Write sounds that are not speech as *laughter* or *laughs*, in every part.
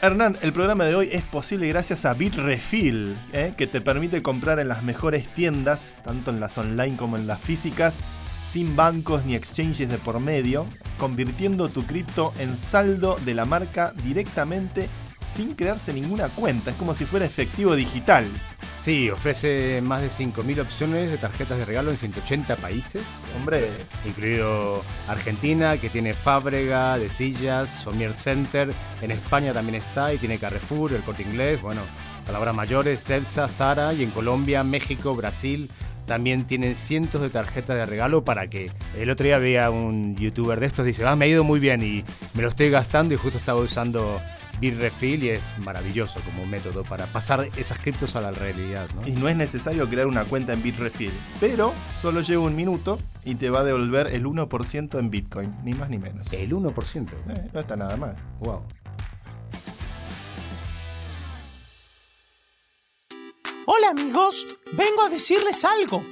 Hernán, el programa de hoy es posible gracias a Bitrefill, ¿eh? que te permite comprar en las mejores tiendas, tanto en las online como en las físicas, sin bancos ni exchanges de por medio, convirtiendo tu cripto en saldo de la marca directamente sin crearse ninguna cuenta. Es como si fuera efectivo digital. Sí, ofrece más de 5.000 opciones de tarjetas de regalo en 180 países. Hombre, incluido Argentina, que tiene Fábrega, De Sillas, Somier Center. En España también está y tiene Carrefour, el Corte Inglés, bueno, palabras mayores, Celsa, Zara. Y en Colombia, México, Brasil, también tienen cientos de tarjetas de regalo para que el otro día veía un youtuber de estos dice, ah, me ha ido muy bien y me lo estoy gastando y justo estaba usando Bitrefill y es maravilloso como método para pasar esas criptos a la realidad. Y no es necesario crear una cuenta en Bitrefill, pero solo lleva un minuto y te va a devolver el 1% en Bitcoin, ni más ni menos. ¿El 1%? Eh, no está nada mal. Wow. Hola amigos, vengo a decirles algo.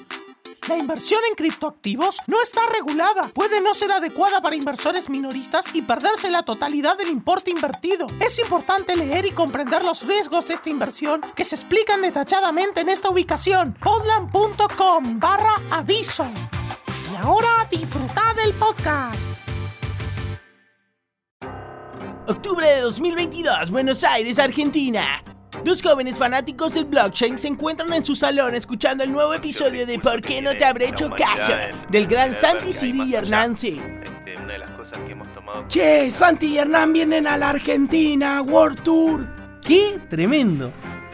La inversión en criptoactivos no está regulada. Puede no ser adecuada para inversores minoristas y perderse la totalidad del importe invertido. Es importante leer y comprender los riesgos de esta inversión que se explican detalladamente en esta ubicación, podland.com barra aviso. Y ahora disfruta del podcast. Octubre de 2022, Buenos Aires, Argentina. Dos jóvenes fanáticos del blockchain se encuentran en su salón escuchando el nuevo episodio de ¿Por qué no te habré hecho caso? del gran Santi Siri y Hernán C. Che, Santi y Hernán vienen a la Argentina, World Tour. ¿Qué? Tremendo.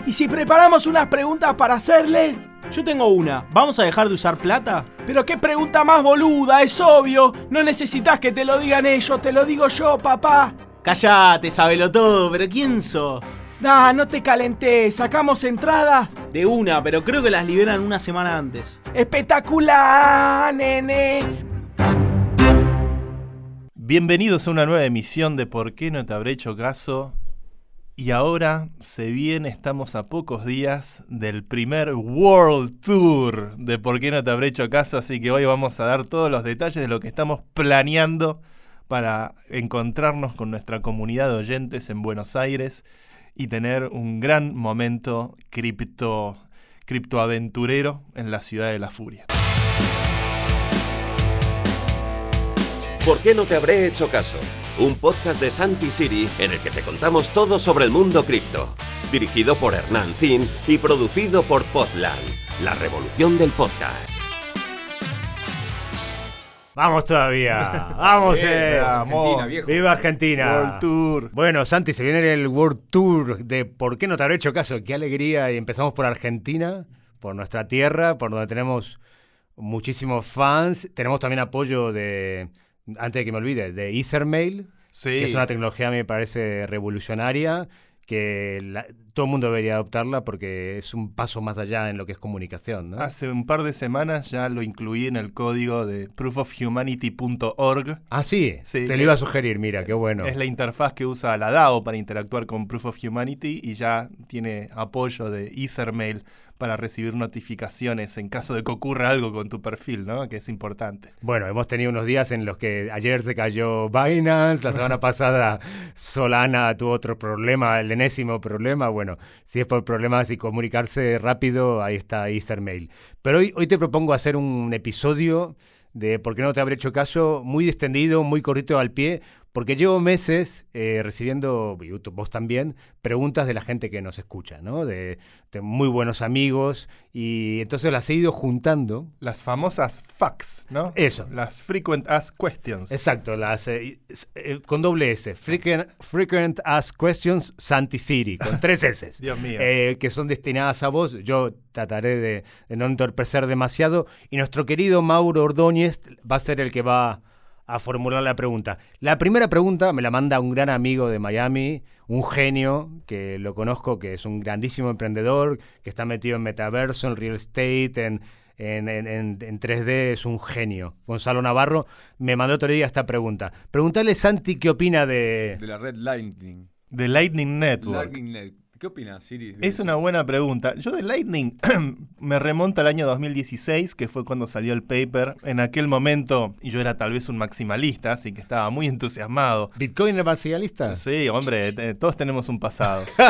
¿Y si preparamos unas preguntas para hacerle? Yo tengo una. ¿Vamos a dejar de usar plata? Pero qué pregunta más boluda, es obvio. No necesitas que te lo digan ellos, te lo digo yo, papá. Cállate, sabelo todo, pero ¿quién sos? Da, no te calenté, sacamos entradas. De una, pero creo que las liberan una semana antes. ¡Espectacular, nene! Bienvenidos a una nueva emisión de ¿Por qué no te habré hecho caso? Y ahora se viene, estamos a pocos días del primer World Tour de ¿Por qué no te habré hecho caso? Así que hoy vamos a dar todos los detalles de lo que estamos planeando para encontrarnos con nuestra comunidad de oyentes en Buenos Aires y tener un gran momento cripto, criptoaventurero en la ciudad de la furia. ¿Por qué no te habré hecho caso? Un podcast de Santi Siri en el que te contamos todo sobre el mundo cripto. Dirigido por Hernán Zin y producido por Podland, la revolución del podcast. Vamos todavía. *laughs* Vamos, eh. Argentina, viejo. Viva Argentina. World Tour. Bueno, Santi, se viene el World Tour de ¿Por qué no te habré hecho caso? Qué alegría. Y empezamos por Argentina, por nuestra tierra, por donde tenemos muchísimos fans. Tenemos también apoyo de, antes de que me olvide, de Ethermail. Sí. Que es una tecnología, me parece, revolucionaria que todo el mundo debería adoptarla porque es un paso más allá en lo que es comunicación. ¿no? Hace un par de semanas ya lo incluí en el código de proofofhumanity.org. Ah, sí? Sí. Te lo iba a sugerir, mira, qué bueno. Es la interfaz que usa la DAO para interactuar con Proof of Humanity y ya tiene apoyo de Ethermail para recibir notificaciones en caso de que ocurra algo con tu perfil, ¿no? Que es importante. Bueno, hemos tenido unos días en los que ayer se cayó Binance, la *laughs* semana pasada Solana tuvo otro problema, el enésimo problema. Bueno, si es por problemas y comunicarse rápido, ahí está Ethermail. Pero hoy, hoy te propongo hacer un episodio de por qué no te habré hecho caso, muy extendido, muy cortito al pie, porque llevo meses eh, recibiendo, y vos también, preguntas de la gente que nos escucha, ¿no? De, muy buenos amigos, y entonces las he ido juntando. Las famosas FAQs, ¿no? Eso. Las Frequent Asked Questions. Exacto, las eh, eh, con doble S. Frequent, frequent Asked Questions Santi City, con tres *laughs* S. Dios mío. que son destinadas a vos. Yo trataré de, de no entorpecer demasiado. Y nuestro querido Mauro Ordóñez va a ser el que va a formular la pregunta. La primera pregunta me la manda un gran amigo de Miami, un genio que lo conozco, que es un grandísimo emprendedor, que está metido en metaverso, en real estate, en, en, en, 3D, es un genio. Gonzalo Navarro me mandó otro día esta pregunta. Pregúntale, Santi, qué opina de... De la red Lightning. De Lightning Network. ¿Qué opinas, Siri? Es una buena pregunta. Yo de Lightning *clears throat* me remonta al año 2016, que fue cuando salió el paper. En aquel momento yo era tal vez un maximalista, así que estaba muy entusiasmado. ¿Bitcoin es maximalista? Sí, hombre, todos tenemos un pasado. *laughs*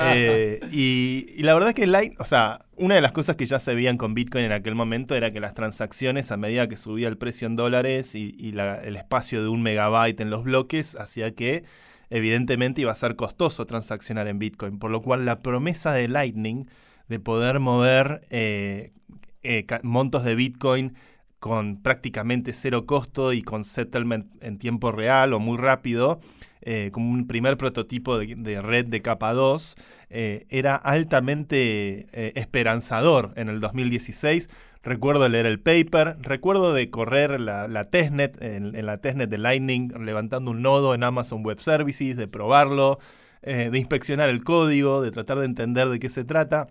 Eh, y, la verdad que Lightning, o sea, una de las cosas que ya se veían con Bitcoin en aquel momento era que las transacciones, a medida que subía el precio en dólares y, el espacio de un megabyte en los bloques, hacía que evidentemente iba a ser costoso transaccionar en Bitcoin, por lo cual la promesa de Lightning de poder mover eh, eh, montos de Bitcoin con prácticamente cero costo y con settlement en tiempo real o muy rápido, eh, como un primer prototipo de, red de capa 2, era altamente esperanzador en el 2016 Recuerdo leer el paper, recuerdo de correr la, testnet, en, la testnet de Lightning, levantando un nodo en Amazon Web Services, de probarlo, eh, de inspeccionar el código, de tratar de entender de qué se trata.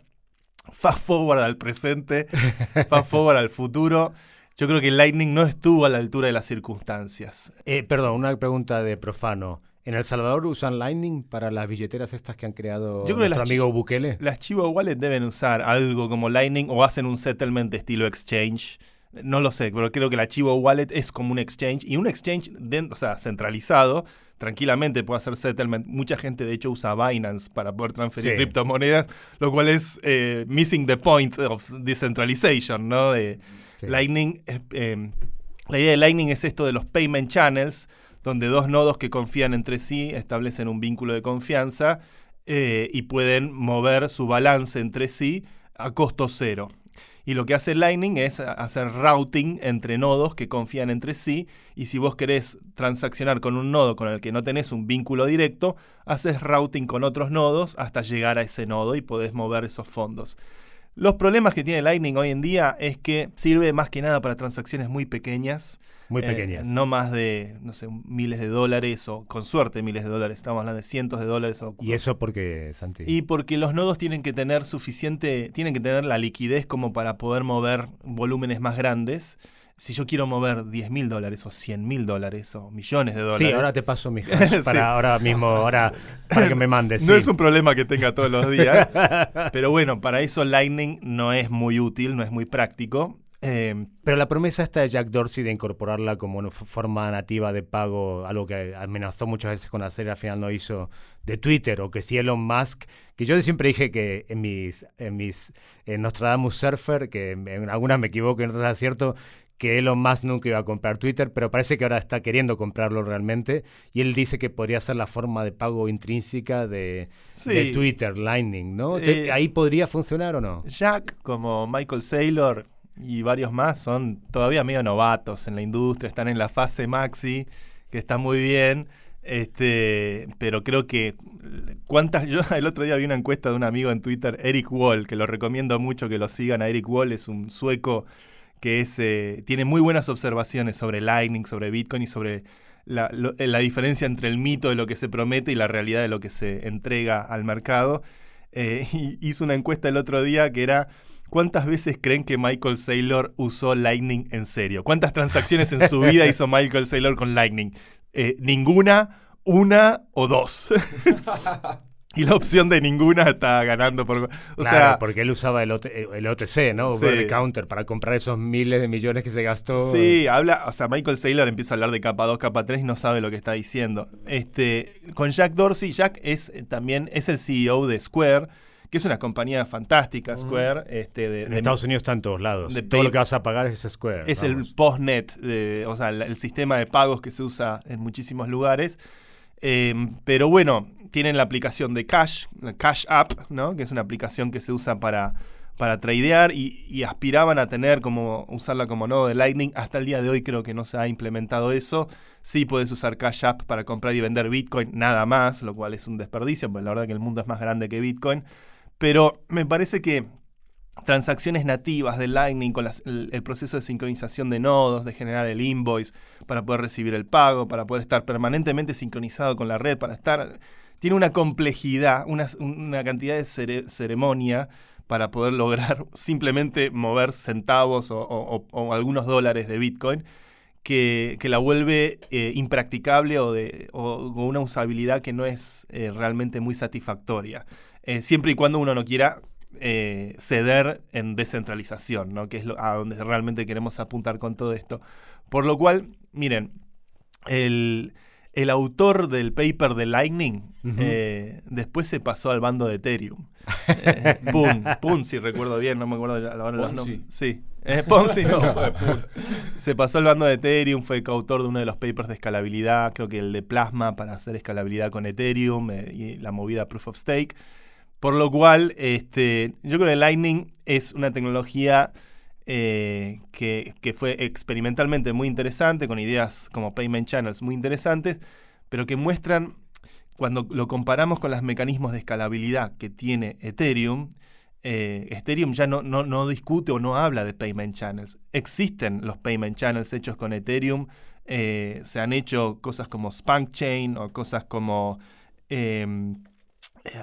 Fast forward al presente, *laughs* fast forward al futuro. Yo creo que Lightning no estuvo a la altura de las circunstancias. Eh, perdón, una pregunta de profano. ¿En El Salvador usan Lightning para las billeteras estas que han creado Yo nuestro amigo Bukele? Las Chivo Wallet deben usar algo como Lightning o hacen un settlement de estilo exchange. No lo sé, pero creo que la Chivo Wallet es como un exchange y un exchange o sea, centralizado tranquilamente puede hacer settlement. Mucha gente de hecho usa Binance para poder transferir criptomonedas, lo cual es eh, missing the point of decentralization, ¿no? De Lightning, eh, la idea de Lightning es esto de los payment channels, donde dos nodos que confían entre sí establecen un vínculo de confianza eh, y pueden mover su balance entre sí a costo cero. Y lo que hace Lightning es hacer routing entre nodos que confían entre sí. Y si vos querés transaccionar con un nodo con el que no tenés un vínculo directo, haces routing con otros nodos hasta llegar a ese nodo y podés mover esos fondos. Los problemas que tiene Lightning hoy en día es que sirve más que nada para transacciones muy pequeñas. Muy eh, pequeñas. no más de, no sé, miles de dólares o con suerte miles de dólares. Estamos hablando de cientos de dólares. O, ¿Y eso porque, Santi? Y porque los nodos tienen que tener suficiente, tienen que tener la liquidez como para poder mover volúmenes más grandes si yo quiero mover 10 mil dólares o 100 mil dólares o millones de dólares. Sí, ahora te paso mi *laughs* para ahora mismo, ahora para que me mandes. No es un problema que tenga todos los días, *laughs* pero bueno, para eso Lightning no es muy útil, no es muy práctico. Eh, pero la promesa esta de Jack Dorsey de incorporarla como una forma nativa de pago, algo que amenazó muchas veces con hacer, al final no hizo, de Twitter, o que si Elon Musk, que yo siempre dije que en mis, en mis en Nostradamus Surfer, que en algunas me equivoco y en otras es cierto, que Elon Musk nunca iba a comprar Twitter, pero parece que ahora está queriendo comprarlo realmente. Y él dice que podría ser la forma de pago intrínseca de, Twitter, Lightning, ¿no? Eh, ¿Ahí podría funcionar o no? Jack, como Michael Saylor y varios más, son todavía medio novatos en la industria, están en la fase maxi, que está muy bien. Este, pero creo que cuántas yo *laughs* el otro día vi una encuesta de un amigo en Twitter, Eric Wall, que lo recomiendo mucho que lo sigan a Eric Wall, es un sueco que es, eh, tiene muy buenas observaciones sobre Lightning, sobre Bitcoin y sobre la, eh, la, diferencia entre el mito de lo que se promete y la realidad de lo que se entrega al mercado. Eh, *laughs* hizo una encuesta el otro día que era ¿Cuántas veces creen que Michael Saylor usó Lightning en serio? ¿Cuántas transacciones en su vida hizo Michael Saylor con Lightning? ninguna, una o dos. *laughs* Y la opción de ninguna está ganando. Por, o sea, porque él usaba el, OTC, ¿no? el counter para comprar esos miles de millones que se gastó. Sí, habla, o sea, Michael Saylor empieza a hablar de capa 2, capa 3 y no sabe lo que está diciendo. Este, con Jack Dorsey, Jack es eh, también es el CEO de Square, que es una compañía fantástica, mm. Square. Este, de, en Estados Unidos está en todos lados. Todo lo que vas a pagar es Square. Es el postnet, o sea, el, sistema de pagos que se usa en muchísimos lugares. Em, pero bueno, tienen la aplicación de Cash, la Cash App, ¿no? que es una aplicación que se usa para, para tradear y, aspiraban a tener como usarla como nodo de Lightning. Hasta el día de hoy creo que no se ha implementado eso. Sí puedes usar Cash App para comprar y vender Bitcoin, nada más, lo cual es un desperdicio, porque la verdad que el mundo es más grande que Bitcoin. Pero me parece que transacciones nativas de Lightning con el, proceso de sincronización de nodos, de generar el invoice para poder recibir el pago, para poder estar permanentemente sincronizado con la red, para estar tiene una complejidad, una, cantidad de ceremonia para poder lograr *laughs* simplemente mover centavos o, algunos dólares de Bitcoin que, que la vuelve eh, impracticable o, de, o una usabilidad que no es eh, realmente muy satisfactoria. Eh, siempre y cuando uno no quiera eh, ceder en descentralización, ¿no? que es lo- a donde realmente queremos apuntar con todo esto. Por lo cual, miren, el, el autor del paper de Lightning eh, después se pasó al bando de Ethereum. Eh, Pun, *laughs* Pun, si recuerdo bien, no me acuerdo ya ahora los nombres. Sí, eh, Ponzi no, *laughs* fue Pun. Se pasó al bando de Ethereum, fue coautor de uno de los papers de escalabilidad, creo que el de Plasma para hacer escalabilidad con Ethereum y la movida Proof of Stake. Por lo cual, este, yo creo que Lightning es una tecnología eh, que, que fue experimentalmente muy interesante, con ideas como payment channels muy interesantes, pero que muestran, cuando lo comparamos con los mecanismos de escalabilidad que tiene Ethereum, eh, Ethereum ya no, no, no discute o no habla de payment channels. Existen los payment channels hechos con Ethereum, eh, se han hecho cosas como Spunk Chain o cosas como... eh,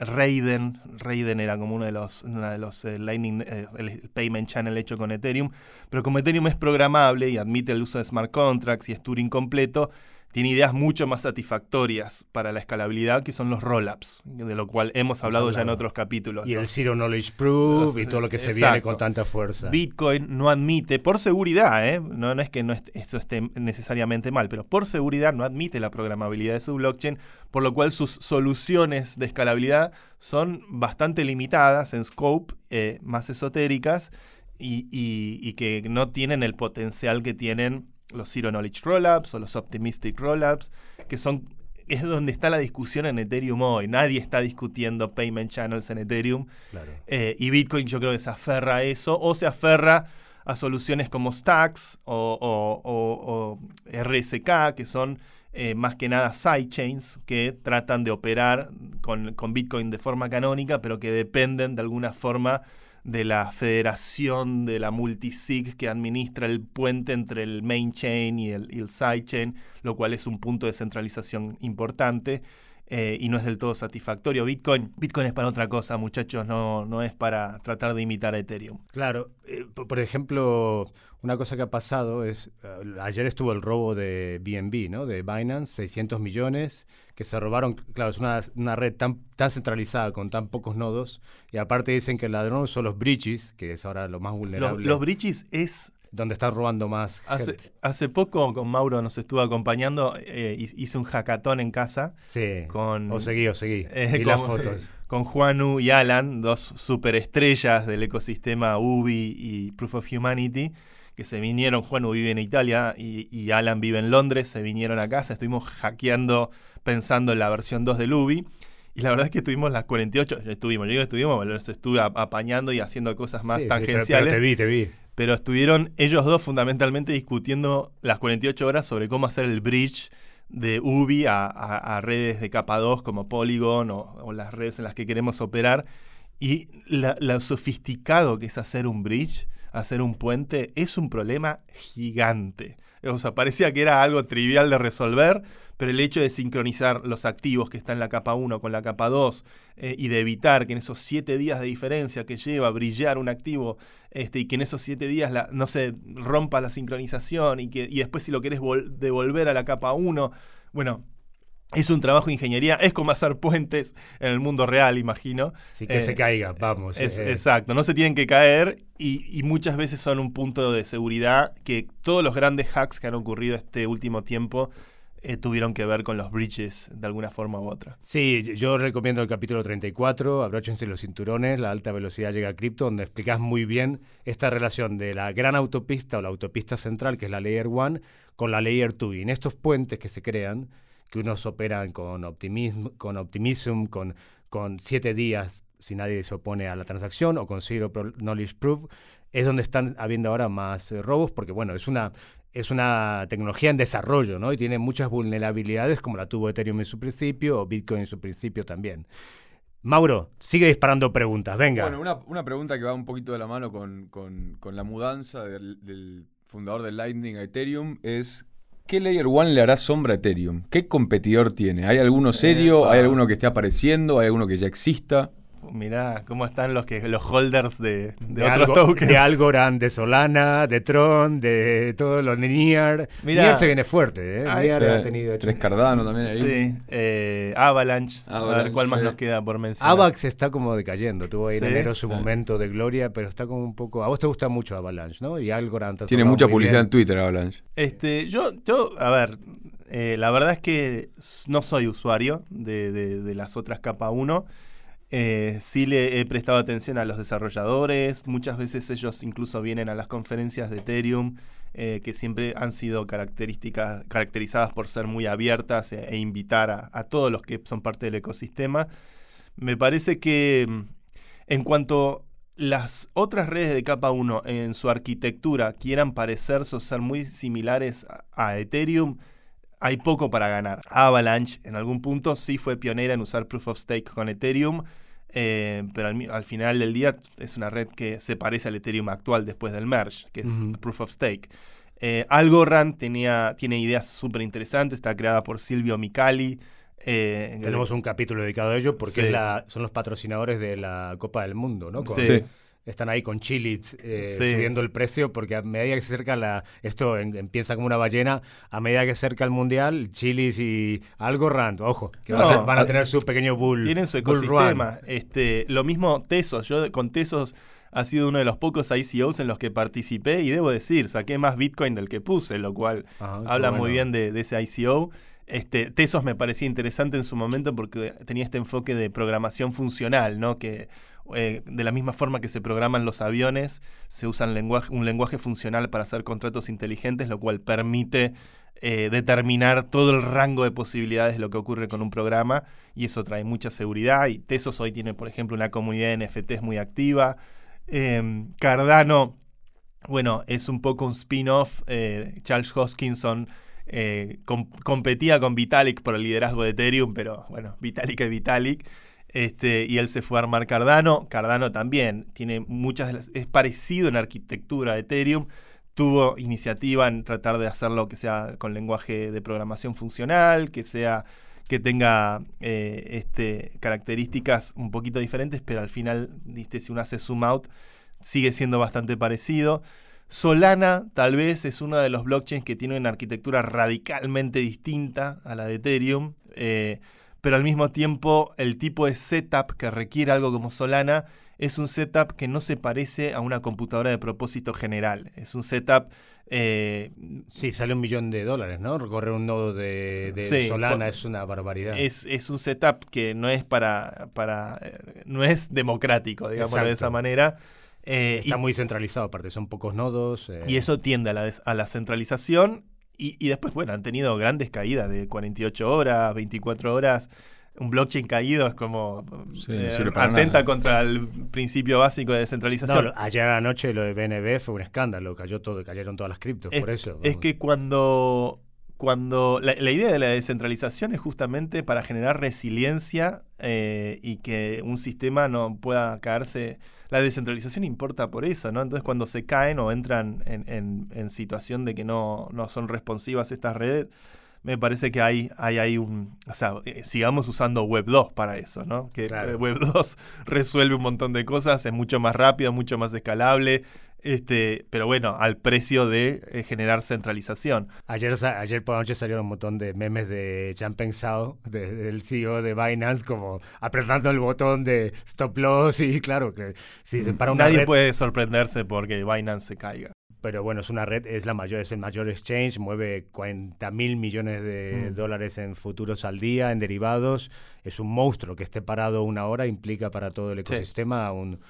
Raiden, Raiden era como uno de los, los eh, Lightning, eh, el payment channel hecho con Ethereum, pero como Ethereum es programable y admite el uso de smart contracts y es Turing completo, tiene ideas mucho más satisfactorias para la escalabilidad que son los rollups, de lo cual hemos hablado ya en otros capítulos. Y ¿no? el Zero Knowledge Proof y todo lo que se viene con tanta fuerza. Bitcoin no admite, por seguridad, ¿eh? no, no es que no est- eso esté necesariamente mal, pero por seguridad no admite la programabilidad de su blockchain, por lo cual sus soluciones de escalabilidad son bastante limitadas en scope, eh, más esotéricas y, y- y que no tienen el potencial que tienen los Zero Knowledge Rollups o los Optimistic Rollups, que son es donde está la discusión en Ethereum hoy. Nadie está discutiendo payment channels en Ethereum. Claro. Eh, y Bitcoin yo creo que se aferra a eso o se aferra a soluciones como Stacks o, o- o- o RSK, que son eh, más que nada sidechains que tratan de operar con, con Bitcoin de forma canónica, pero que dependen de alguna forma de la federación de la multisig que administra el puente entre el main chain y el, y el sidechain, lo cual es un punto de centralización importante eh, y no es del todo satisfactorio. Bitcoin, Bitcoin es para otra cosa, muchachos, no, no es para tratar de imitar a Ethereum. Claro, eh, po- por ejemplo, una cosa que ha pasado es, eh, ayer estuvo el robo de BNB, ¿no? De Binance, 600 millones que se robaron. Claro, es una, una red tan, tan centralizada con tan pocos nodos. Y aparte dicen que el ladrón son los bridges, que es ahora lo más Los, vulnerable. los bridges es donde están robando más Hace, gente. hace poco con Mauro nos estuvo acompañando, eh, hi- hice un hackathon en casa Sí. con, O seguí, o seguí. eh, Vi las con- *laughs* fotos. con Juanu y Alan, dos superestrellas del ecosistema Ubi y Proof of Humanity, que se vinieron, Juanu vive en Italia y, y Alan vive en Londres, se vinieron a casa, estuvimos hackeando pensando en la versión 2 del Ubi. Y la verdad es que estuvimos las 48, estuvimos, yo digo estuvimos, los estuve ap- apañando y haciendo cosas más Sí, sí, pero- tangenciales. pero te vi, te vi. Pero estuvieron ellos dos fundamentalmente discutiendo las 48 horas sobre cómo hacer el bridge de UBI a, redes de capa 2 como Polygon o, o las redes en las que queremos operar. Y la- lo sofisticado que es hacer un bridge, hacer un puente, es un problema gigante. O sea, parecía que era algo trivial de resolver, pero el hecho de sincronizar los activos que están en la capa 1 con la capa 2 eh, y de evitar que en esos 7 días de diferencia que lleva brillar un activo este, y que en esos 7 días no se rompa la sincronización y, que, y después si lo querés vol- devolver a la capa 1, bueno, es un trabajo de ingeniería, es como hacer puentes en el mundo real, imagino. Sí, que Eh, se caiga, vamos. Es- eh. Exacto, no se tienen que caer y, y muchas veces son un punto de seguridad que todos los grandes hacks que han ocurrido este último tiempo eh, tuvieron que ver con los bridges de alguna forma u otra. Sí, yo recomiendo el capítulo 34, abróchense los cinturones, la alta velocidad llega a cripto, donde explicas muy bien esta relación de la gran autopista o la autopista central, que es la Layer 1, con la Layer 2. Y en estos puentes que se crean, que unos operan con Optimism, con, Optimism, con, con siete días si nadie se opone a la transacción, o con Zero Knowledge Proof, es donde están habiendo ahora más eh, robos, porque bueno, es una, es una tecnología en desarrollo, ¿no? Y tiene muchas vulnerabilidades, como la tuvo Ethereum en su principio, o Bitcoin en su principio también. Mauro, sigue disparando preguntas, venga. Bueno, una, una pregunta que va un poquito de la mano con, con- con la mudanza del, del fundador de Lightning a Ethereum es ¿qué Layer 1 le hará sombra a Ethereum? ¿Qué competidor tiene? ¿Hay alguno serio? ¿Hay alguno que esté apareciendo? ¿Hay alguno que ya exista? Mirá cómo están los que los holders de, de, de otros Algo- tokens. De Algorand, de Solana, de Tron, de todos los de Nier. Mirá. Nier se viene fuerte, ¿eh? Ay, Nier Sí, ha tenido... Tres Cardano también ahí. Sí, eh, Avalanche. A ver cuál más sí. nos queda por mencionar. Avax está como decayendo. Tuvo ahí Sí, en enero su sí. momento de gloria, pero está como un poco. A vos te gusta mucho Avalanche, ¿no? Y Algorand. Tiene mucha publicidad bien. en Twitter, Avalanche. Este, yo, yo, a ver, eh, la verdad es que no soy usuario de, de- de las otras capa 1. Eh, sí le he prestado atención a los desarrolladores. Muchas veces ellos incluso vienen a las conferencias de Ethereum, eh, que siempre han sido características, caracterizadas por ser muy abiertas e, e invitar a, todos los que son parte del ecosistema. Me parece que mm, en cuanto las otras redes de capa 1 en su arquitectura quieran parecerse o ser muy similares a Ethereum, hay poco para ganar. Avalanche en algún punto sí fue pionera en usar Proof of Stake con Ethereum, eh, pero al, final del día es una red que se parece al Ethereum actual después del merge, que es. Proof of Stake. Eh, Algorand tenía, tiene ideas súper interesantes, está creada por Silvio Micali. eh, Tenemos un capítulo dedicado a ello porque Sí. es la- son los patrocinadores de la Copa del Mundo, ¿no? Con- Sí. Están ahí con Chilis eh, Sí. subiendo el precio porque a medida que se acerca la. Esto en- empieza como una ballena. A medida que se acerca el mundial, Chilis y Algorand, ojo, que No, van a a- tener su pequeño bull. Tienen su ecosistema. Este, lo mismo Tesos. Yo con Tesos ha sido uno de los pocos ICOs en los que participé y debo decir, saqué más Bitcoin del que puse, lo cual Ajá, qué habla muy bien de, de ese ICO. Este, Tesos me parecía interesante en su momento porque tenía este enfoque de programación funcional, ¿no? Que eh, de la misma forma que se programan los aviones, se usa un lenguaje, un lenguaje funcional para hacer contratos inteligentes, lo cual permite eh, determinar todo el rango de posibilidades de lo que ocurre con un programa y eso trae mucha seguridad. Y Tesos hoy tiene, por ejemplo, una comunidad de NFTs muy activa. Eh, Cardano, bueno, es un poco un spin-off. eh, Charles Hoskinson com- competía con Vitalik por el liderazgo de Ethereum, pero bueno, Vitalik es Vitalik. Este, y él se fue a armar Cardano. Cardano también tiene muchas de las- es parecido en arquitectura a Ethereum. Tuvo iniciativa en tratar de hacerlo que sea con lenguaje de programación funcional, que sea que tenga eh, este, características un poquito diferentes, pero al final, viste, si uno hace zoom out, sigue siendo bastante parecido. Solana tal vez es uno de los blockchains que tiene una arquitectura radicalmente distinta a la de Ethereum, eh, pero al mismo tiempo el tipo de setup que requiere algo como Solana es un setup que no se parece a una computadora de propósito general. Es un setup... eh, Sí, sale un millón de dólares, ¿no? Recorrer un nodo de, de Sí, Solana es una barbaridad. es, es un setup que no es para, para eh, no es democrático, digamos de Exacto. esa manera. Eh, Está y, muy centralizado, aparte, son pocos nodos. eh, y eso tiende a la, a la centralización. Y, y después, bueno, han tenido grandes caídas de 48 horas, 24 horas. Un blockchain caído es como Sí, eh, no atenta nada. contra el principio básico de descentralización. ayer anoche lo de BNB fue un escándalo, cayó todo, cayeron todas las criptos, es, por eso. es que cuando, cuando la, la idea de la descentralización es justamente para generar resiliencia eh, y que un sistema no pueda caerse. La descentralización importa por eso, ¿no? Entonces cuando se caen o entran en, en- en situación de que no, no son responsivas estas redes, me parece que hay, hay, hay un... O sea, eh, sigamos usando Web 2 para eso, ¿no? Que Claro. Web 2 *laughs* resuelve un montón de cosas, es mucho más rápido, mucho más escalable, este, pero bueno, al precio de eh, generar centralización. Ayer, ayer por la noche salieron un montón de memes de Zhao, de- del CEO de Binance, como apretando el botón de stop loss y claro, que si se para una Nadie red, puede sorprenderse porque Binance se caiga. pero bueno, es una red, es la mayor, es el mayor exchange, mueve 40 mil millones de Mm. dólares en futuros al día, en derivados, es un monstruo que esté parado una hora implica para todo el Sí. ecosistema un,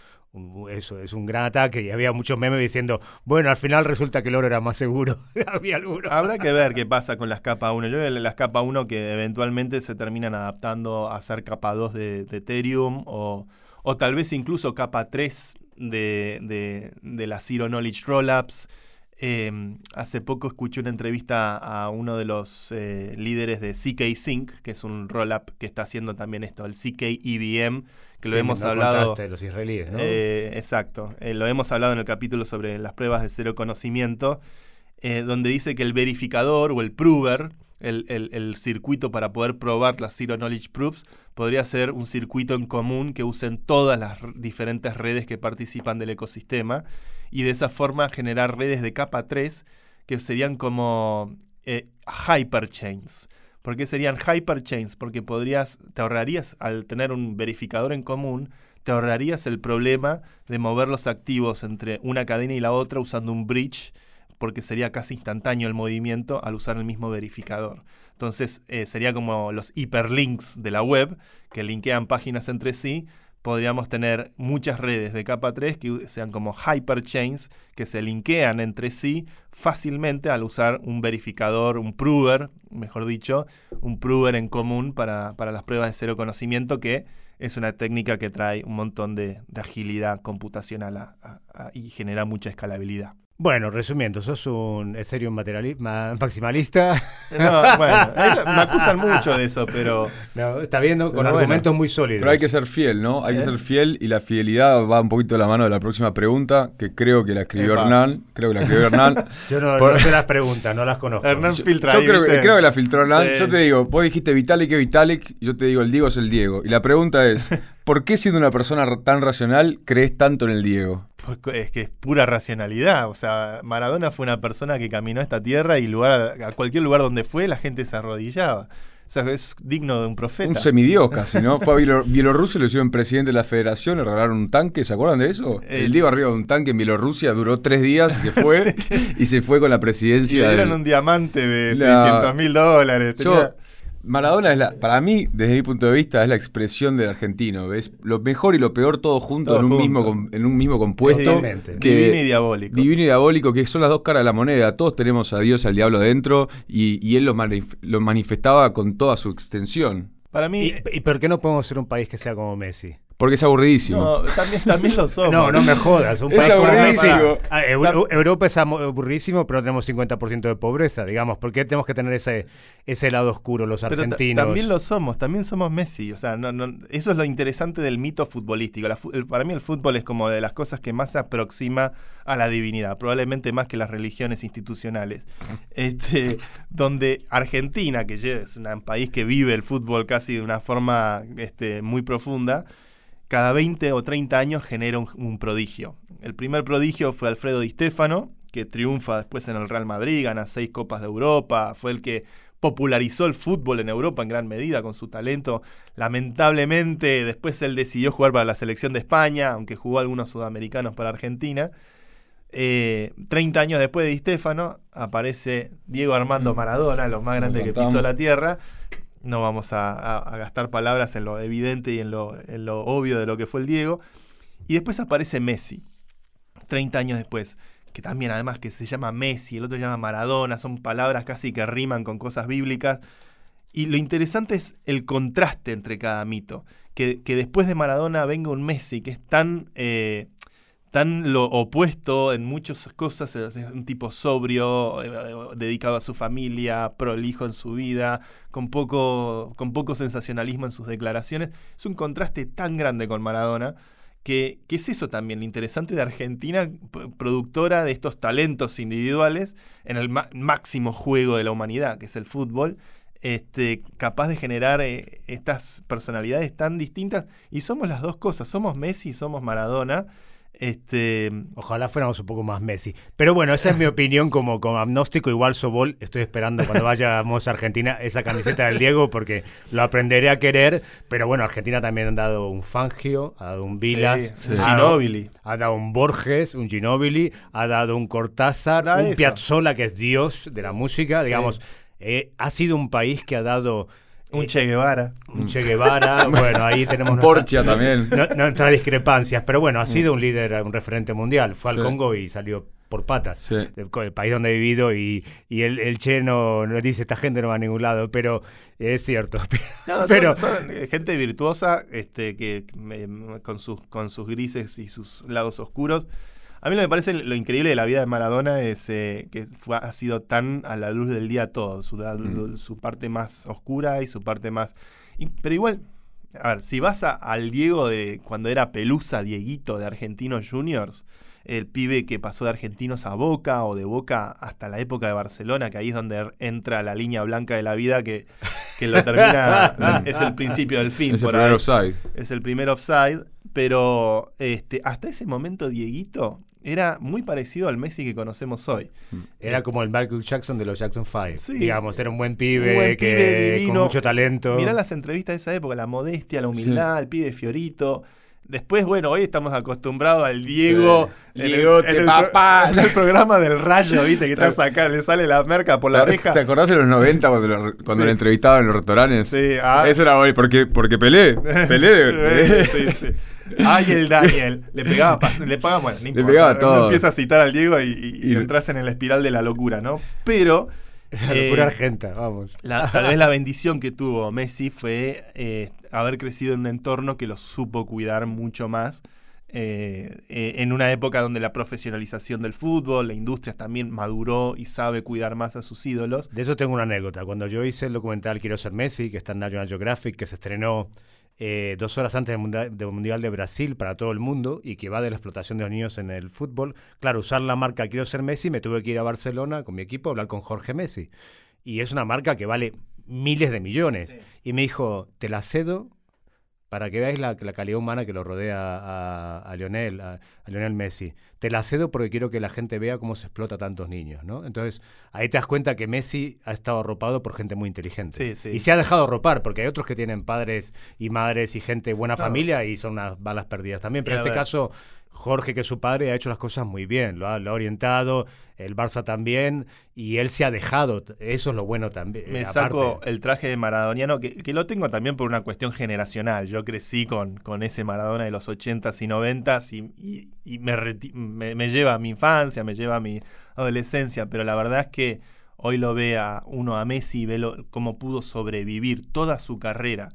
eso es un gran ataque y había muchos memes diciendo, bueno, al final resulta que el oro era más seguro. *laughs* Habrá que ver qué pasa con las capa 1. Yo las capa 1 que eventualmente se terminan adaptando a ser capa 2 de, de Ethereum o, o tal vez incluso capa 3 de, de, de las Zero Knowledge Rollups. Eh, hace poco escuché una entrevista a uno de los eh, líderes de CK Sync, que es un rollup que está haciendo también esto, el CK EVM, que lo hemos hablado. los israelíes, ¿no? Eh, exacto. Eh, lo hemos hablado en el capítulo sobre las pruebas de cero conocimiento, donde dice que el verificador o el prover el, el- circuito para poder probar las Zero Knowledge Proofs podría ser un circuito en común que usen todas las diferentes redes que participan del ecosistema y de esa forma generar redes de capa 3 que serían como eh, hyperchains. ¿Por qué serían hyperchains? Porque podrías, te ahorrarías, al tener un verificador en común, te ahorrarías el problema de mover los activos entre una cadena y la otra usando un bridge, porque sería casi instantáneo el movimiento al usar el mismo verificador. Entonces eh, sería como los hiperlinks de la web que linkean páginas entre sí. Podríamos tener muchas redes de capa 3 que sean como hyperchains que se linkean entre sí fácilmente al usar un verificador, un prover, mejor dicho, un prover en común para, para las pruebas de cero conocimiento que es una técnica que trae un montón de, agilidad computacional y genera mucha escalabilidad. Bueno, resumiendo, sos un Ethereum ma- maximalista. *laughs* No, bueno, me acusan mucho de eso, pero *laughs* No, está viendo con Pero bueno. argumentos muy sólidos. Pero hay que ser fiel, ¿no? Hay que ser fiel y la fidelidad va un poquito de la mano de la próxima pregunta, que creo que la escribió Epa. Hernán. Creo que la escribió Hernán. *laughs* Yo no, Por- no sé las preguntas, no las conozco. Hernán Yo, filtra yo ahí, creo, que- ¿viste? creo que la filtró Hernán. Sí. Yo te digo, vos dijiste Vitalik es Vitalik, y yo te digo el Diego es el Diego. Y la pregunta es, ¿por qué siendo una persona tan racional crees tanto en el Diego? Porque es que es pura racionalidad. O sea, Maradona fue una persona que caminó esta tierra y lugar, a cualquier lugar donde fue, la gente se arrodillaba. O sea, es digno de un profeta. Un semidios casi, ¿no? Fue a *laughs* Bielor- Bielorrusia, lo hicieron presidente de la federación, le regalaron un tanque, ¿se acuerdan de eso? El- El Diego arriba de un tanque en Bielorrusia duró tres días y se *laughs* fue, y se fue con la y presidencia. le dieron del- un diamante de La- 600 mil dólares. Yo, tenía- Maradona es la, para mí, desde mi punto de vista, es la expresión del argentino. Es lo mejor y lo peor todo junto Todo en un junto. mismo en un mismo compuesto. Totalmente. que- Divino y diabólico. Divino y diabólico, que son las dos caras de la moneda. Todos tenemos a Dios y al diablo dentro, y, y él lo, manif- lo manifestaba con toda su extensión. Para mí, ¿Y, ¿Y por qué no podemos ser un país que sea como Messi? Porque es aburridísimo. no, también, también lo somos. *laughs* No, no me jodas. Un Es país como aburridísimo. Messi. Ah, Eu- Europa es aburrísimo, pero tenemos 50% de pobreza, digamos. ¿Por qué tenemos que tener ese, ese lado oscuro los Pero argentinos? también lo somos, también somos Messi. O sea, no, no- eso es lo interesante del mito futbolístico. La fu- el- para mí el fútbol es como de las cosas que más se aproxima a la divinidad, probablemente más que las religiones institucionales. *laughs* Este, donde Argentina, que es un país que vive el fútbol casi de una forma este, muy profunda, cada 20 o 30 años genera un, un prodigio. El primer prodigio fue Alfredo Di Stéfano, que triunfa después en el Real Madrid, gana seis Copas de Europa, fue el que popularizó el fútbol en Europa en gran medida con su talento. Lamentablemente, después él decidió jugar para la selección de España, aunque jugó algunos sudamericanos para Argentina. Eh, 30 años después de Di Stéfano, aparece Diego Armando Maradona, lo más grande que pisó la tierra. No vamos a, gastar palabras en lo evidente y en lo, en lo obvio de lo que fue el Diego. Y después aparece Messi, 30 años después, que también además que se llama Messi, el otro se llama Maradona, son palabras casi que riman con cosas bíblicas. Y lo interesante es el contraste entre cada mito. Que, que después de Maradona venga un Messi que es tan, eh, tan lo opuesto en muchas cosas. Es un tipo sobrio, eh, dedicado a su familia, prolijo en su vida, con poco, con poco sensacionalismo en sus declaraciones. Es un contraste tan grande con Maradona. Que, que es eso también, lo interesante de Argentina, productora de estos talentos individuales en el máximo juego de la humanidad, que es el fútbol, este, capaz de generar eh, estas personalidades tan distintas. Y somos las dos cosas, somos Messi y somos Maradona. Este, Ojalá fuéramos un poco más Messi. Pero bueno, esa es mi opinión como, como agnóstico. Igual Sobol, estoy esperando cuando vayamos a Argentina esa camiseta del Diego porque lo aprenderé a querer. Pero bueno, Argentina también ha dado un Fangio, ha dado un Vilas, Sí, ha dado- Ginóbili. Ha dado un Borges, un Ginóbili, ha dado un Cortázar, Da un eso. Piazzolla, que es Dios de la música. Sí. Digamos, eh, ha sido un país que ha dado un Che Guevara. un Che Guevara. *laughs* bueno, ahí tenemos Porcia también. *laughs* no- nuestras discrepancias, pero bueno, ha sido un líder, un referente mundial. Fue al Sí. Congo y salió por patas. Sí. El, país donde he vivido y, y el, el Che no, no dice esta gente no va a ningún lado, pero es cierto. *laughs* No, son- pero son, eh, gente virtuosa este, que me- con, sus, con sus grises y sus lados oscuros. A mí lo que me parece lo increíble de la vida de Maradona es eh, que fue- ha sido tan a la luz del día todo, su, Mm. su parte más oscura y su parte más... y- pero igual, a ver, si vas a- al Diego de cuando era Pelusa, Dieguito de Argentinos Juniors, el pibe que pasó de Argentinos a Boca o de Boca hasta la época de Barcelona, que ahí es donde entra la línea blanca de la vida que, que lo termina, *laughs* es el principio del fin. Es el primer ahí. offside. Es el primer offside, pero este, hasta ese momento Dieguito era muy parecido al Messi que conocemos hoy. Era como el Michael Jackson de los Jackson 5. Sí. Digamos, era un buen pibe, Un buen que, pibe divino. con mucho talento. Mirá las entrevistas de esa época, la modestia, la humildad, el pibe Fiorito. Después, bueno, hoy estamos acostumbrados al Diego. Sí. en el- Diegote, en el, pro- papá. en el programa del rayo, viste, que estás acá, le sale la merca por la oreja. ¿Te acordás de los 90 cuando, lo- cuando Sí. lo entrevistaban en los restaurantes? Sí, ah. Ese era hoy, porque, porque Pelé. Pelé de. *laughs* sí, sí. Ay, el Daniel. Le pegaba, le pagaba, bueno, no importa. pegaba Uno todo. Empieza a citar al Diego y, y- y Y- entras en la espiral de la locura, ¿no? Pero. *laughs* La eh, locura argenta, vamos. La- tal vez la bendición que tuvo Messi fue eh, haber crecido en un entorno que lo supo cuidar mucho más. eh, eh, en una época donde la profesionalización del fútbol, la industria también maduró y sabe cuidar más a sus ídolos. De eso tengo una anécdota. Cuando yo hice el documental Quiero ser Messi, que está en National Geographic, que se estrenó eh, dos horas antes del mundial, del mundial de Brasil para todo el mundo y que va de la explotación de los niños en el fútbol, claro, usar la marca Quiero ser Messi, me tuve que ir a Barcelona con mi equipo a hablar con Jorge Messi. Y es una marca que vale miles de millones. Y me dijo, te la cedo para que veáis la, la calidad humana que lo rodea a, a Lionel, a, a Lionel Messi. Te la cedo porque quiero que la gente vea cómo se explota a tantos niños, ¿no? Entonces, ahí te das cuenta que Messi ha estado arropado por gente muy inteligente. Sí, sí. Y se ha dejado arropar, porque hay otros que tienen padres y madres y gente buena Claro. familia y son unas balas perdidas también. Pero Y en este ver. caso, Jorge, que es su padre, ha hecho las cosas muy bien, lo ha, lo ha orientado, el Barça también, y él se ha dejado. Eso es lo bueno también. Me eh, saco aparte. el traje de maradoniano, que, que lo tengo también por una cuestión generacional. Yo crecí con, con ese Maradona de los 80s y 90s y, y- y me, reti- me, me lleva a mi infancia, me lleva a mi adolescencia, pero la verdad es que hoy lo ve a uno a Messi y ve lo- cómo pudo sobrevivir toda su carrera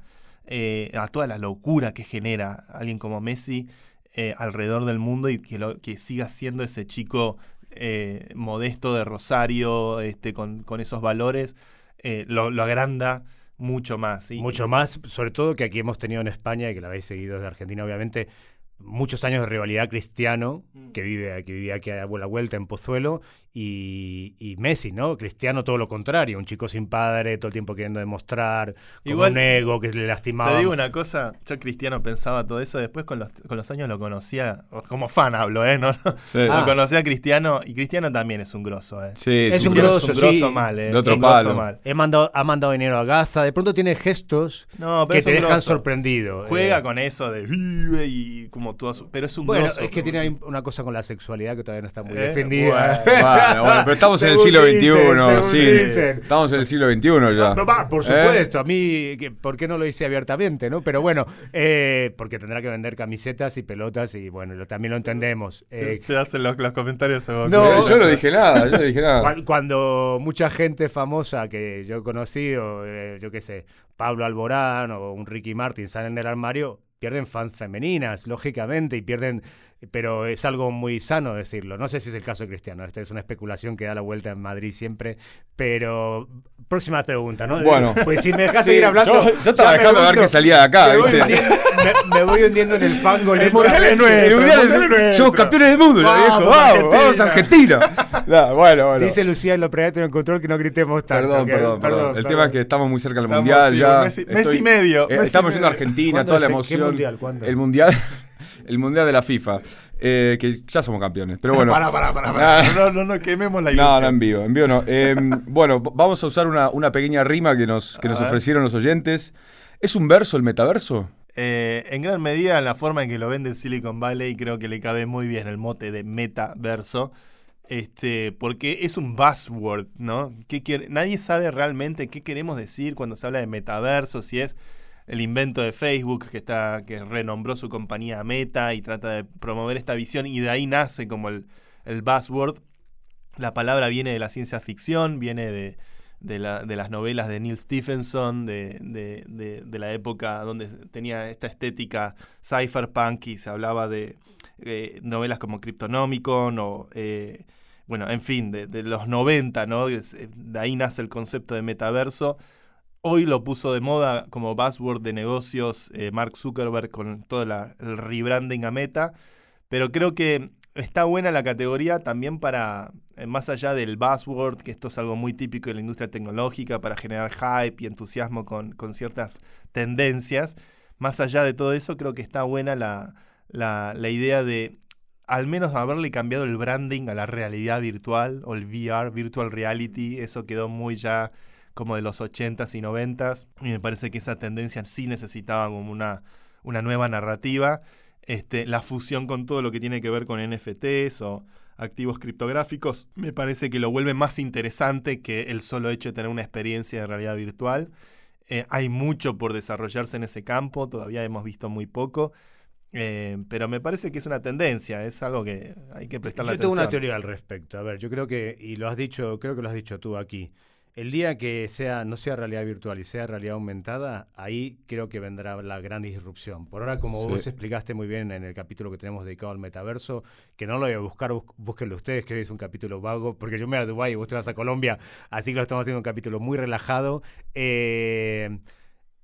eh, a toda la locura que genera alguien como Messi eh, alrededor del mundo y que, lo, que siga siendo ese chico eh, modesto de Rosario, este, con, con esos valores, eh, lo, lo agranda mucho más. Mucho más, sobre todo que aquí hemos tenido en España, y que la habéis seguido desde Argentina, obviamente, muchos años de rivalidad cristiano, Mm. que vive que vivía aquí a la vuelta en Pozuelo, y, y Messi, ¿no? Cristiano todo lo contrario, un chico sin padre, todo el tiempo queriendo demostrar, con Igual, un ego que le lastimaba. Te digo una cosa, yo Cristiano pensaba todo eso, después con los, con los años lo conocía, o como fan hablo, ¿eh? No, Sí. Lo Ah. conocía a Cristiano y Cristiano también es un grosso, ¿eh? Sí, Es un grosso, es un grosso sí. mal, ¿eh? De otro Es un grosso palo. mal. He mandado, ha mandado dinero a Gaza, de pronto tiene gestos No, que te dejan grosso. sorprendido. Juega eh. con eso de "Vive", y como todo su- pero es un Bueno, grosso. es que tiene una cosa con la sexualidad que todavía no está muy Eh, defendida. bueno. *laughs* *laughs* Bueno, pero estamos en el siglo XXI, sí. dicen. Estamos en el siglo XXI ya. No, va, por ¿Eh? supuesto, a mí, ¿por qué no lo hice abiertamente? ¿no? Pero bueno, eh, porque tendrá que vender camisetas y pelotas y bueno, lo- también lo entendemos. Se- Eh, se hacen los, los comentarios. No, yo no dije nada, yo no dije nada. Cuan- Cuando mucha gente famosa que yo he conocido, eh, yo qué sé, Pablo Alborán o un Ricky Martin salen del armario, pierden fans femeninas, lógicamente, y pierden, pero es algo muy sano decirlo. No sé si es el caso de Cristiano, esta es una especulación que da la vuelta en Madrid siempre, pero próxima pregunta, ¿no? Bueno. pues si me dejas *laughs* Sí, seguir hablando... yo- yo estaba dejando de ver que salía de acá, Me voy, ¿viste? hundiendo, me- me voy hundiendo en el fango. El lento. mundial es nuestro, El mundial el es- mundial es nuestro. Somos campeones del mundo, Vamos, viejo. Vamos, vamos, Argentina. *laughs* Bueno, bueno. Dice Lucía en lo previo en control que no gritemos tanto. Perdón, que- perdón, perdón. El tema es que estamos muy cerca del Estamos, mundial sí, ya. Messi- Messi medio, eh, estamos yendo a. Argentina, ¿Cuándo toda la el- qué emoción. mundial? ¿Cuándo? El mundial, el mundial de la FIFA, eh, que ya somos campeones. Pero bueno. Pará, pará, pará, pará. Ah. No, no, no quememos la ilusión. No, no, en vivo, en vivo no. Eh, *laughs* bueno, vamos a usar una, una pequeña rima que nos, que A nos ver. ofrecieron los oyentes. ¿Es un verso el metaverso? Eh, en gran medida, la forma en que lo vende Silicon Valley, creo que le cabe muy bien el mote de metaverso. Este, porque es un buzzword, ¿no? ¿Qué quiere- Nadie sabe realmente qué queremos decir cuando se habla de metaverso, si es el invento de Facebook que está que renombró su compañía Meta y trata de promover esta visión y de ahí nace como el, el buzzword. La palabra viene de la ciencia ficción, viene de, de, la- de las novelas de Neil Stephenson, de, de- de- la época donde tenía esta estética cypherpunk y se hablaba de eh, novelas como Cryptonomicon o, eh, bueno, en fin, de, los 90, ¿no? Eh, de ahí nace el concepto de metaverso. Hoy lo puso de moda como buzzword de negocios eh, Mark Zuckerberg con todo el rebranding a Meta. Pero creo que está buena la categoría también para, eh, más allá del buzzword, que esto es algo muy típico de la industria tecnológica, para generar hype y entusiasmo con, ciertas tendencias. Más allá de todo eso, creo que está buena la, la idea de al menos haberle cambiado el branding a la realidad virtual o el VR, Virtual Reality, eso quedó muy ya como de los 80s y 90s. Y me parece que esa tendencia sí necesitaba como una, una nueva narrativa. Este, la fusión con todo lo que tiene que ver con NFTs o activos criptográficos, me parece que lo vuelve más interesante que el solo hecho de tener una experiencia de realidad virtual. Eh, hay mucho por desarrollarse en ese campo, todavía hemos visto muy poco. Eh, pero me parece que es una tendencia, es algo que hay que prestarle Yo atención. tengo una teoría al respecto. A ver, yo creo que, y lo has dicho, creo que lo has dicho tú aquí. El día que sea, no sea realidad virtual y sea realidad aumentada, ahí creo que vendrá la gran disrupción. Por ahora, como Sí. vos explicaste muy bien en el capítulo que tenemos dedicado al metaverso, que no lo voy a buscar, bus- búsquenlo ustedes, que hoy es un capítulo vago, porque yo me voy a Dubái y vos te vas a Colombia, así que lo estamos haciendo un capítulo muy relajado. Eh,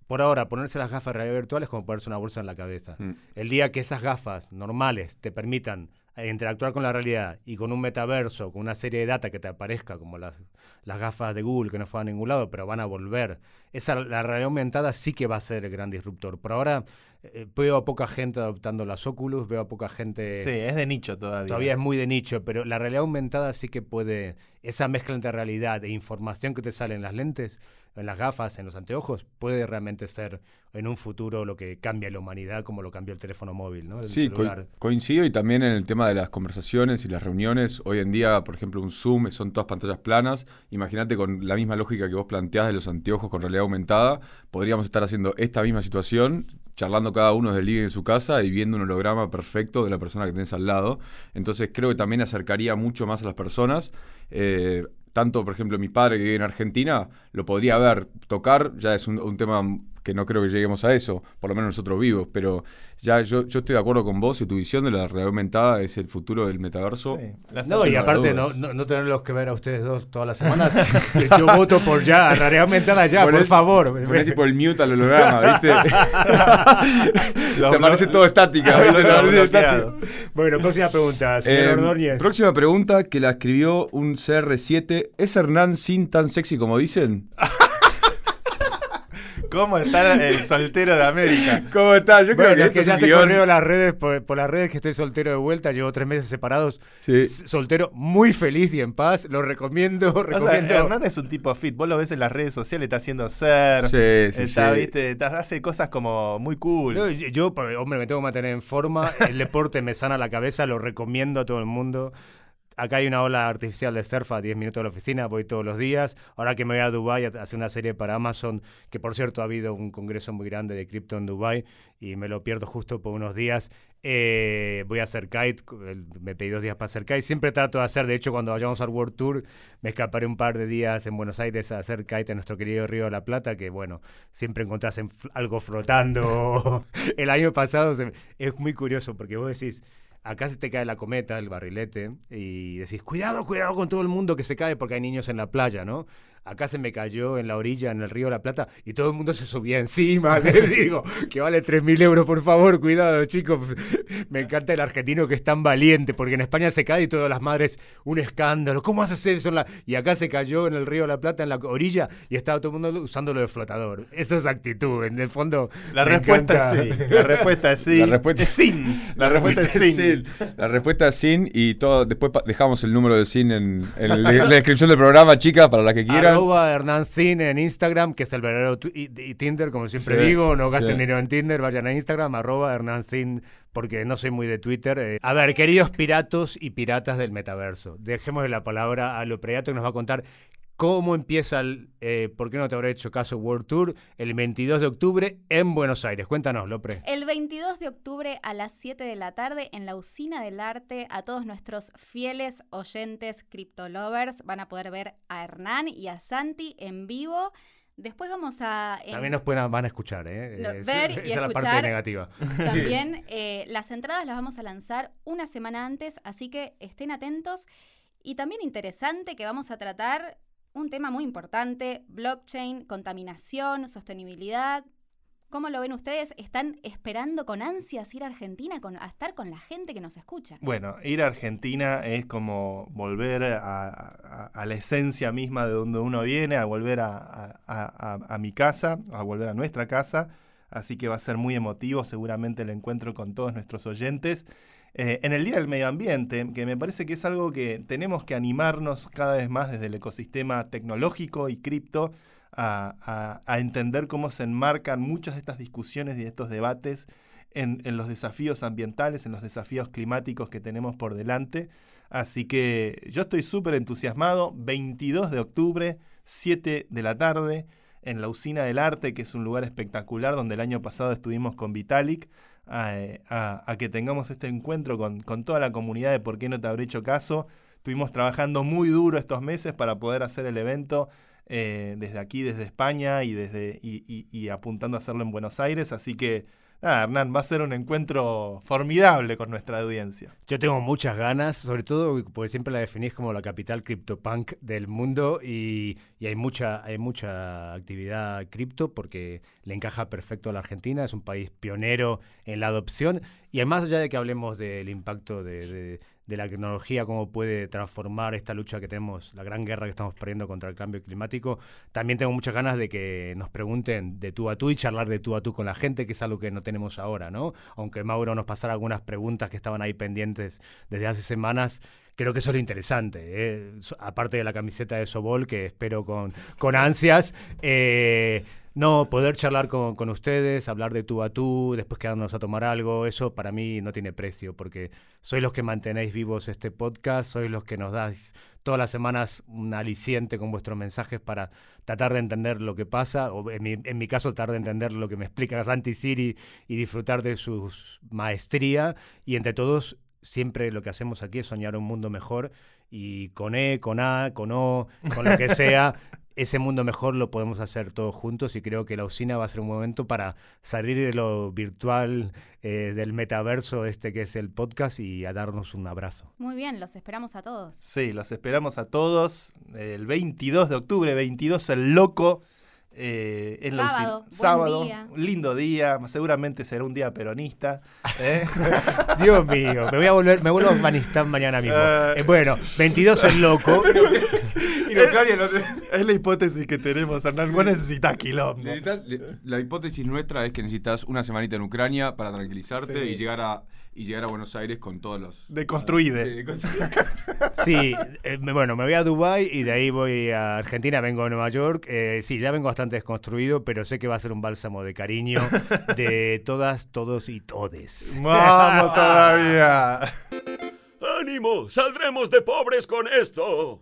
por ahora, ponerse las gafas de realidad virtual es como ponerse una bolsa en la cabeza. Mm. El día que esas gafas normales te permitan interactuar con la realidad y con un metaverso, con una serie de data que te aparezca, como las, las gafas de Google que no fueron a ningún lado, pero van a volver. Esa, la realidad aumentada sí que va a ser el gran disruptor. Por ahora eh, veo a poca gente adoptando las Oculus, veo a poca gente... Sí, es de nicho todavía. Todavía es muy de nicho, pero la realidad aumentada sí que puede, esa mezcla entre realidad e información que te sale en las lentes, en las gafas, en los anteojos, puede realmente ser en un futuro lo que cambia la humanidad como lo cambió el teléfono móvil, ¿no? El Sí, co- coincido y también en el tema de las conversaciones y las reuniones. Hoy en día, por ejemplo, un Zoom son todas pantallas planas. Imagínate con la misma lógica que vos planteás de los anteojos con realidad aumentada, podríamos estar haciendo esta misma situación, charlando cada uno desde el en su casa y viendo un holograma perfecto de la persona que tenés al lado. Entonces creo que también acercaría mucho más a las personas. Eh, tanto, por ejemplo, mi padre que vive en Argentina, lo podría ver, tocar, ya es un tema que no creo que lleguemos a eso, por lo menos nosotros vivos, pero ya yo, yo estoy de acuerdo con vos y tu visión de la realidad aumentada es el futuro del metaverso. Sí, No, y aparte no, no, no tenerlos que ver a ustedes dos todas las *laughs* semanas. Yo voto por ya, realidad aumentada ya, por favor. ponés tipo el mute al holograma, *laughs* ¿viste? Los *laughs* Te parece todo estática, ¿viste? Parece. Bueno, próxima pregunta, señor Eh, Ordóñez. próxima pregunta que la escribió un CR7. ¿Es Hernán Sin tan sexy como dicen? ¿Cómo está el soltero de América? *laughs* ¿Cómo está? Yo Bueno, es esto que es ya un se corrió las redes por, por las redes que estoy soltero de vuelta, llevo tres meses separados. Sí. Soltero muy feliz y en paz. Lo recomiendo, *laughs* O sea, recomiendo. Hernán es un tipo fit. Vos lo ves en las redes sociales, está haciendo surf. Sí, sí, está, sí. ¿viste? Está- hace cosas como muy cool. Yo, hombre, me tengo que mantener en forma. El deporte me sana la cabeza, lo recomiendo a todo el mundo. Acá hay una ola artificial de surf a 10 minutos de la oficina, voy todos los días. Ahora que me voy a Dubai a hacer una serie para Amazon, que por cierto ha habido un congreso muy grande de cripto en Dubai y me lo pierdo justo por unos días. Eh, voy a hacer kite, me pedí dos días para hacer kite. Siempre trato de hacer, de hecho, cuando vayamos al World Tour, me escaparé un par de días en Buenos Aires a hacer kite en nuestro querido Río de la Plata, que bueno, siempre encontrás algo flotando. *laughs* el año pasado es muy curioso porque vos decís, acá se te cae la cometa, el barrilete, y decís, cuidado, cuidado con todo el mundo que se cae porque hay niños en la playa, ¿no? Acá se me cayó en la orilla, en el río de la Plata, y todo el mundo se subía encima. *laughs* Le digo, que vale 3.000 euros, por favor, cuidado, chicos. *laughs* Me encanta el argentino que es tan valiente, porque en España se cae y todas las madres, un escándalo. ¿Cómo haces eso? en la-?" Y acá se cayó en el río de la Plata, en la orilla, y estaba todo el mundo usándolo de flotador. Eso es actitud, en el fondo. La me respuesta encanta. es sí. La respuesta es *laughs* sí. La respuesta es sin. La, respuesta es sin. La respuesta es sin y todo. Después dejamos el número del sin en, en la descripción del programa, chicas, para las que quieran. Arroba Hernán Zin en Instagram, que es el verdadero y, y Tinder, como siempre Sí, digo. No gasten sí. dinero en Tinder, vayan a Instagram, arroba Hernán Zin, porque no soy muy de Twitter. Eh, a ver, queridos piratos y piratas del metaverso, dejémosle la palabra a Lopreato que nos va a contar cómo empieza el eh, ¿Por qué no te habré hecho caso World Tour? El 22 de octubre en Buenos Aires. Cuéntanos, Lopre. El 22 de octubre a las 7 de la tarde en la Usina del Arte, a todos nuestros fieles oyentes criptolovers van a poder ver a Hernán y a Santi en vivo. Después vamos a... en- También nos pueden, van a escuchar, ¿eh? Lo- Eh, ver esa y es la parte negativa. *laughs* También *laughs* eh, las entradas las vamos a lanzar una semana antes, así que estén atentos. Y también interesante que vamos a tratar un tema muy importante, blockchain, contaminación, sostenibilidad, ¿Cómo lo ven ustedes? ¿Están esperando con ansias ir a Argentina con, a estar con la gente que nos escucha? Bueno, ir a Argentina es como volver a, la esencia misma de donde uno viene, a volver a mi casa, a volver a nuestra casa. Así que va a ser muy emotivo seguramente el encuentro con todos nuestros oyentes. Eh, en el Día del Medio Ambiente, que me parece que es algo que tenemos que animarnos cada vez más desde el ecosistema tecnológico y cripto a, entender cómo se enmarcan muchas de estas discusiones y estos debates en, en los desafíos ambientales, en los desafíos climáticos que tenemos por delante. Así que yo estoy súper entusiasmado. 22 de octubre, 7 de la tarde, en la Usina del Arte, que es un lugar espectacular donde el año pasado estuvimos con Vitalik, a, a- que tengamos este encuentro con, con toda la comunidad de Por qué no te habré hecho caso. Estuvimos trabajando muy duro estos meses para poder hacer el evento eh, desde aquí, desde España y, desde, y apuntando a hacerlo en Buenos Aires. Así que, nada, Hernán, va a ser un encuentro formidable con nuestra audiencia. Yo tengo muchas ganas, sobre todo porque siempre la definís como la capital CryptoPunk del mundo y, y hay mucha hay mucha actividad cripto porque le encaja perfecto a la Argentina, es un país pionero en la adopción y además allá de que hablemos del impacto de- de la tecnología, cómo puede transformar esta lucha que tenemos, la gran guerra que estamos perdiendo contra el cambio climático, también tengo muchas ganas de que nos pregunten de tú a tú y charlar de tú a tú con la gente, que es algo que no tenemos ahora, ¿no? Aunque Mauro nos pasara algunas preguntas que estaban ahí pendientes desde hace semanas. Creo que eso es lo interesante, ¿eh? Aparte de la camiseta de Sobol, que espero con, con ansias, eh, no, poder charlar con, con ustedes, hablar de tú a tú, después quedarnos a tomar algo, eso para mí no tiene precio, porque sois los que mantenéis vivos este podcast, sois los que nos dais todas las semanas un aliciente con vuestros mensajes para tratar de entender lo que pasa, o en mi, en mi caso tratar de entender lo que me explica Santi Siri y disfrutar de su maestría, y entre todos siempre lo que hacemos aquí es soñar un mundo mejor, y con E, con A, con O, con lo que sea, *laughs* ese mundo mejor lo podemos hacer todos juntos y creo que la usina va a ser un momento para salir de lo virtual, eh, del metaverso este que es el podcast y a darnos un abrazo. Muy bien, los esperamos a todos. Sí, los esperamos a todos el 22 de octubre, 22 el loco. eh, en la Sábado, sábado, día. un lindo día, seguramente será un día peronista. ¿eh? *laughs* Dios mío, me voy a volver, me vuelvo a Afganistán mañana mismo. Eh. Eh, bueno, 22 el loco. Y Ucrania no te- es la hipótesis que tenemos, Hernán. Vos necesitas quilombo. Necesitas- la hipótesis nuestra es que necesitas una semanita en Ucrania para tranquilizarte Sí. y llegar a y llegar a Buenos Aires con todos los Deconstruide. Sí. *laughs* Sí, eh, bueno, me voy a Dubai y de ahí voy a Argentina, vengo a Nueva York. Eh, sí, ya vengo bastante desconstruido, pero sé que va a ser un bálsamo de cariño *laughs* de todas, todos y todes. Vamos todavía. *laughs* ¡Ánimo! ¡Saldremos de pobres con esto!